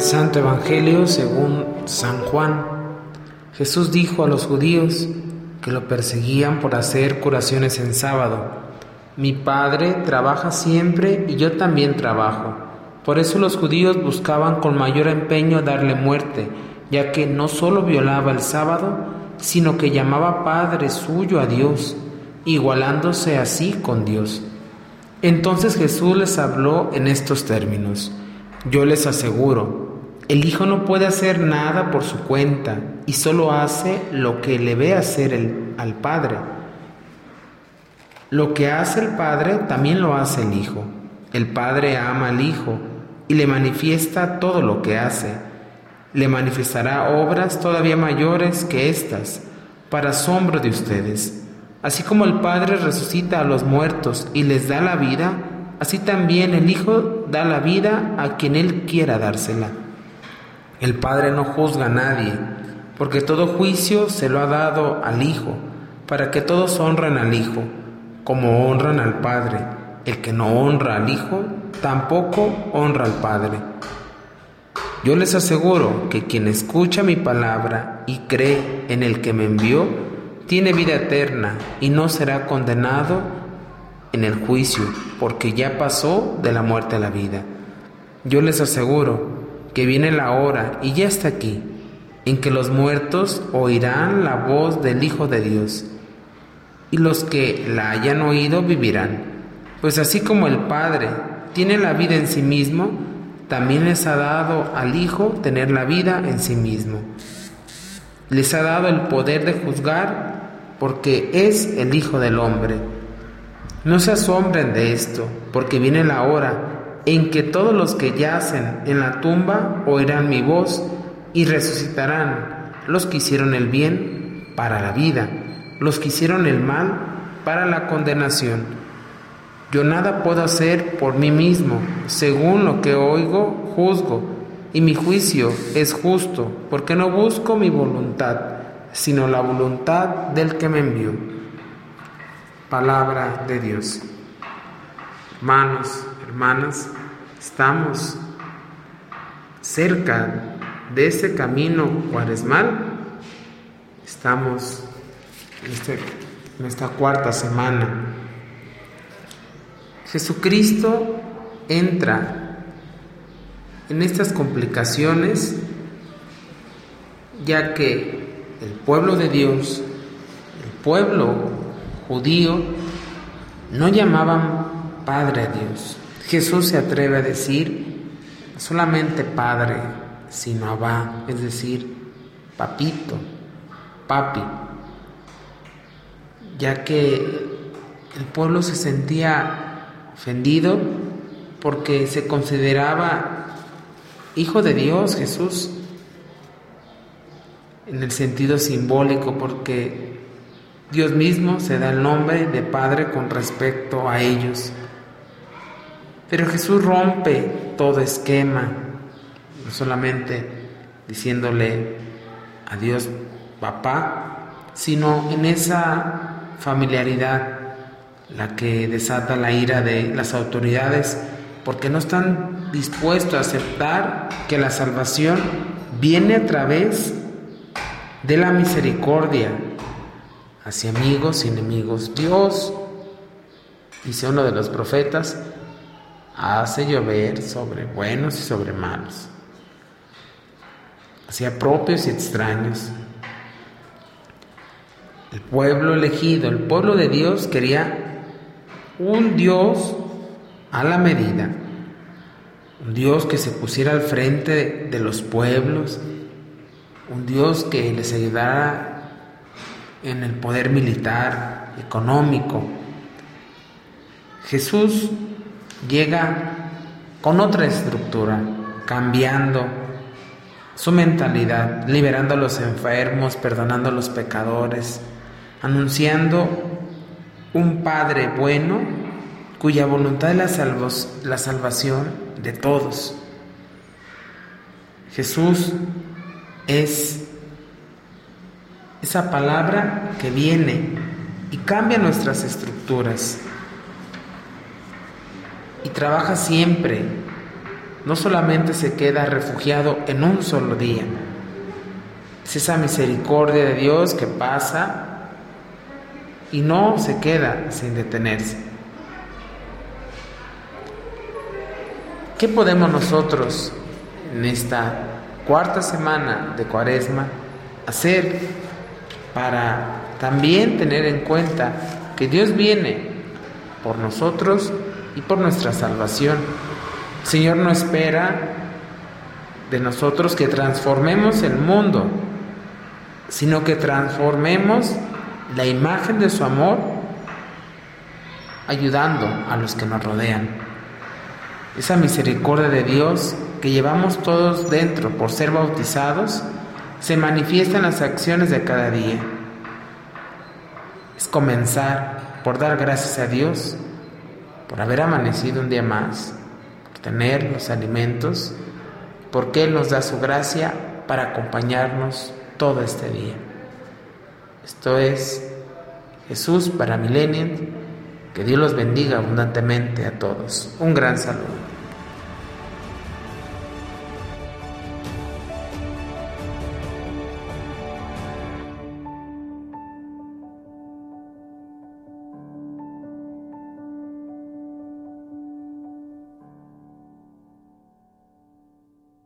Santo Evangelio según San Juan. Jesús dijo a los judíos que lo perseguían por hacer curaciones en sábado. Mi Padre trabaja siempre y yo también trabajo. Por eso los judíos buscaban con mayor empeño darle muerte, ya que no solo violaba el sábado, sino que llamaba Padre suyo a Dios, igualándose así con Dios. Entonces Jesús les habló en estos términos. Yo les aseguro, el Hijo no puede hacer nada por su cuenta y solo hace lo que le ve hacer el, al Padre. Lo que hace el Padre también lo hace el Hijo. El Padre ama al Hijo y le manifiesta todo lo que hace. Le manifestará obras todavía mayores que estas, para asombro de ustedes. Así como el Padre resucita a los muertos y les da la vida, así también el Hijo da la vida a quien Él quiera dársela. El Padre no juzga a nadie, porque todo juicio se lo ha dado al Hijo, para que todos honren al Hijo, como honran al Padre. El que no honra al Hijo, tampoco honra al Padre. Yo les aseguro que quien escucha mi palabra y cree en el que me envió, tiene vida eterna y no será condenado en el juicio, porque ya pasó de la muerte a la vida. Yo les aseguro que viene la hora, y ya está aquí, en que los muertos oirán la voz del Hijo de Dios, y los que la hayan oído vivirán. Pues así como el Padre tiene la vida en sí mismo, también les ha dado al Hijo tener la vida en sí mismo. Les ha dado el poder de juzgar porque es el Hijo del Hombre. No se asombren de esto, porque viene la hora en que todos los que yacen en la tumba oirán mi voz y resucitarán los que hicieron el bien para la vida, los que hicieron el mal para la condenación. Yo nada puedo hacer por mí mismo, según lo que oigo, juzgo, y mi juicio es justo, porque no busco mi voluntad, sino la voluntad del que me envió palabra de Dios. Hermanos, hermanas, estamos cerca de ese camino cuaresmal. Estamos en, este, en esta cuarta semana. Jesucristo entra en estas complicaciones ya que el pueblo de Dios, el pueblo judío no llamaban Padre Dios. Jesús se atreve a decir solamente Padre, sino Abba, es decir, papito, papi, ya que el pueblo se sentía ofendido porque se consideraba hijo de Dios Jesús en el sentido simbólico porque Dios mismo se da el nombre de Padre con respecto a ellos. Pero Jesús rompe todo esquema, no solamente diciéndole a Dios papá, sino en esa familiaridad la que desata la ira de las autoridades porque no están dispuestos a aceptar que la salvación viene a través de la misericordia, hacia amigos y enemigos. Dios, dice uno de los profetas, hace llover sobre buenos y sobre malos, hacia propios y extraños. El pueblo elegido, el pueblo de Dios quería un Dios a la medida, un Dios que se pusiera al frente de, los pueblos, un Dios que les ayudara en el poder militar, económico. Jesús llega con otra estructura, cambiando su mentalidad, liberando a los enfermos, perdonando a los pecadores, anunciando un Padre bueno cuya voluntad es la, la salvación de todos. Jesús es esa palabra que viene y cambia nuestras estructuras y trabaja siempre no solamente se queda refugiado en un solo día. Es esa misericordia de Dios que pasa y no se queda sin detenerse. ¿Qué podemos nosotros en esta cuarta semana de Cuaresma hacer para también tener en cuenta que Dios viene por nosotros y por nuestra salvación? El Señor no espera de nosotros que transformemos el mundo, sino que transformemos la imagen de su amor ayudando a los que nos rodean. Esa misericordia de Dios que llevamos todos dentro por ser bautizados se manifiesta en las acciones de cada día. Es comenzar por dar gracias a Dios por haber amanecido un día más, por tener los alimentos, porque Él nos da su gracia para acompañarnos todo este día. Esto es Jesús para Millennium. Que Dios los bendiga abundantemente a todos. Un gran saludo.